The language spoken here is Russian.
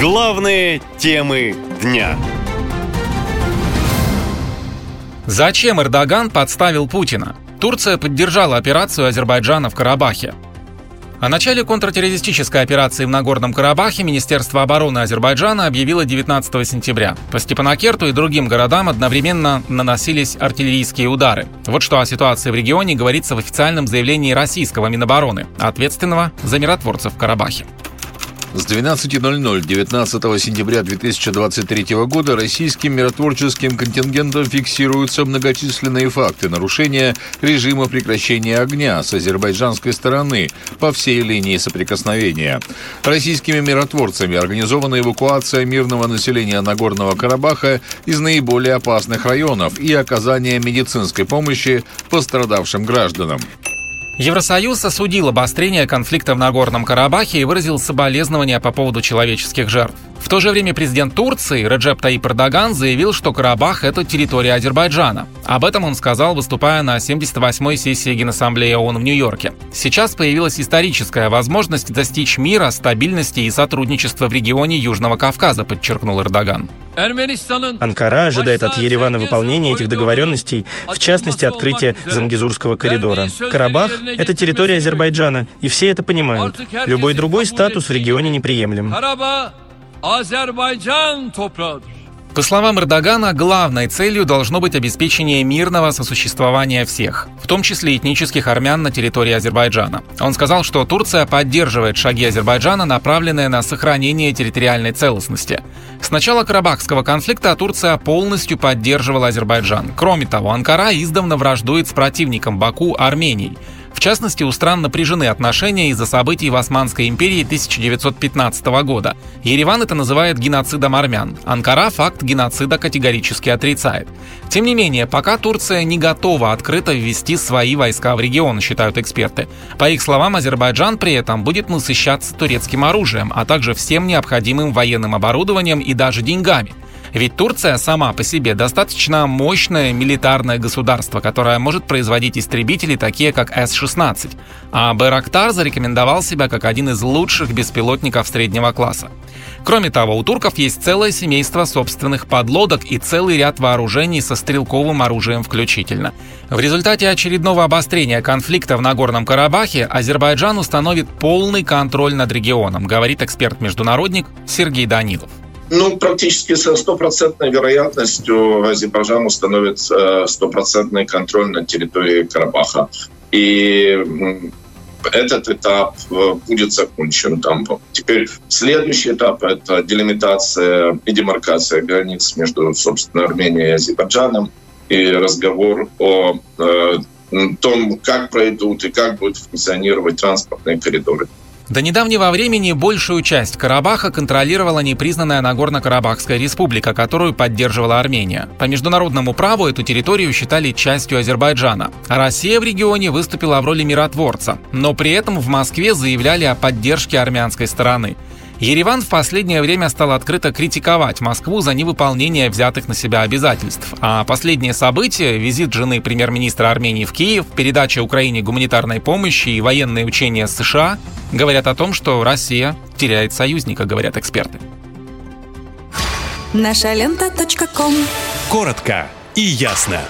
Главные темы дня. Зачем Эрдоган подставил Путина? Турция поддержала операцию Азербайджана в Карабахе. О начале контртеррористической операции в Нагорном Карабахе Министерство обороны Азербайджана объявило 19 сентября. По Степанакерту и другим городам одновременно наносились артиллерийские удары. Вот что о ситуации в регионе говорится в официальном заявлении российского Минобороны, ответственного за миротворцев в Карабахе. С 12.00 19 сентября 2023 года российским миротворческим контингентом фиксируются многочисленные факты нарушения режима прекращения огня с азербайджанской стороны по всей линии соприкосновения. Российскими миротворцами организована эвакуация мирного населения Нагорного Карабаха из наиболее опасных районов и оказание медицинской помощи пострадавшим гражданам. Евросоюз осудил обострение конфликта в Нагорном Карабахе и выразил соболезнования по поводу человеческих жертв. В то же время президент Турции Реджеп Таип Эрдоган заявил, что Карабах – это территория Азербайджана. Об этом он сказал, выступая на 78-й сессии Генассамблеи ООН в Нью-Йорке. Сейчас появилась историческая возможность достичь мира, стабильности и сотрудничества в регионе Южного Кавказа, подчеркнул Эрдоган. Анкара ожидает от Еревана выполнения этих договоренностей, в частности, открытия Зангизурского коридора. Карабах — это территория Азербайджана, и все это понимают. Любой другой статус в регионе неприемлем. Азербайджан toprağıdır. По словам Эрдогана, главной целью должно быть обеспечение мирного сосуществования всех, в том числе этнических армян на территории Азербайджана. Он сказал, что Турция поддерживает шаги Азербайджана, направленные на сохранение территориальной целостности. С начала Карабахского конфликта Турция полностью поддерживала Азербайджан. Кроме того, Анкара издавна враждует с противником Баку Арменией. В частности, у стран напряжены отношения из-за событий в Османской империи 1915 года. Ереван это называет геноцидом армян. Анкара факт геноцида категорически отрицает. Тем не менее, пока Турция не готова открыто ввести свои войска в регион, считают эксперты. По их словам, Азербайджан при этом будет насыщаться турецким оружием, а также всем необходимым военным оборудованием и даже деньгами. Ведь Турция сама по себе достаточно мощное милитарное государство, которое может производить истребители, такие как С-16. А Байрактар зарекомендовал себя как один из лучших беспилотников среднего класса. Кроме того, у турков есть целое семейство собственных подлодок и целый ряд вооружений со стрелковым оружием включительно. В результате очередного обострения конфликта в Нагорном Карабахе Азербайджан установит полный контроль над регионом, говорит эксперт-международник Сергей Данилов. Ну, практически со стопроцентной вероятностью Азербайджан установит э, стопроцентный контроль на территории Карабаха. И этот этап э, будет закончен. Там. Теперь следующий этап – это делимитация и демаркация границ между, собственно, Арменией и Азербайджаном и разговор о э, том, как пройдут и как будут функционировать транспортные коридоры. До недавнего времени большую часть Карабаха контролировала непризнанная Нагорно-Карабахская республика, которую поддерживала Армения. По международному праву эту территорию считали частью Азербайджана. Россия в регионе выступила в роли миротворца, но при этом в Москве заявляли о поддержке армянской стороны. Ереван в последнее время стал открыто критиковать Москву за невыполнение взятых на себя обязательств. А последние события – визит жены премьер-министра Армении в Киев, передача Украине гуманитарной помощи и военные учения США – говорят о том, что Россия теряет союзника, говорят эксперты. Наша лента. Коротко и ясно.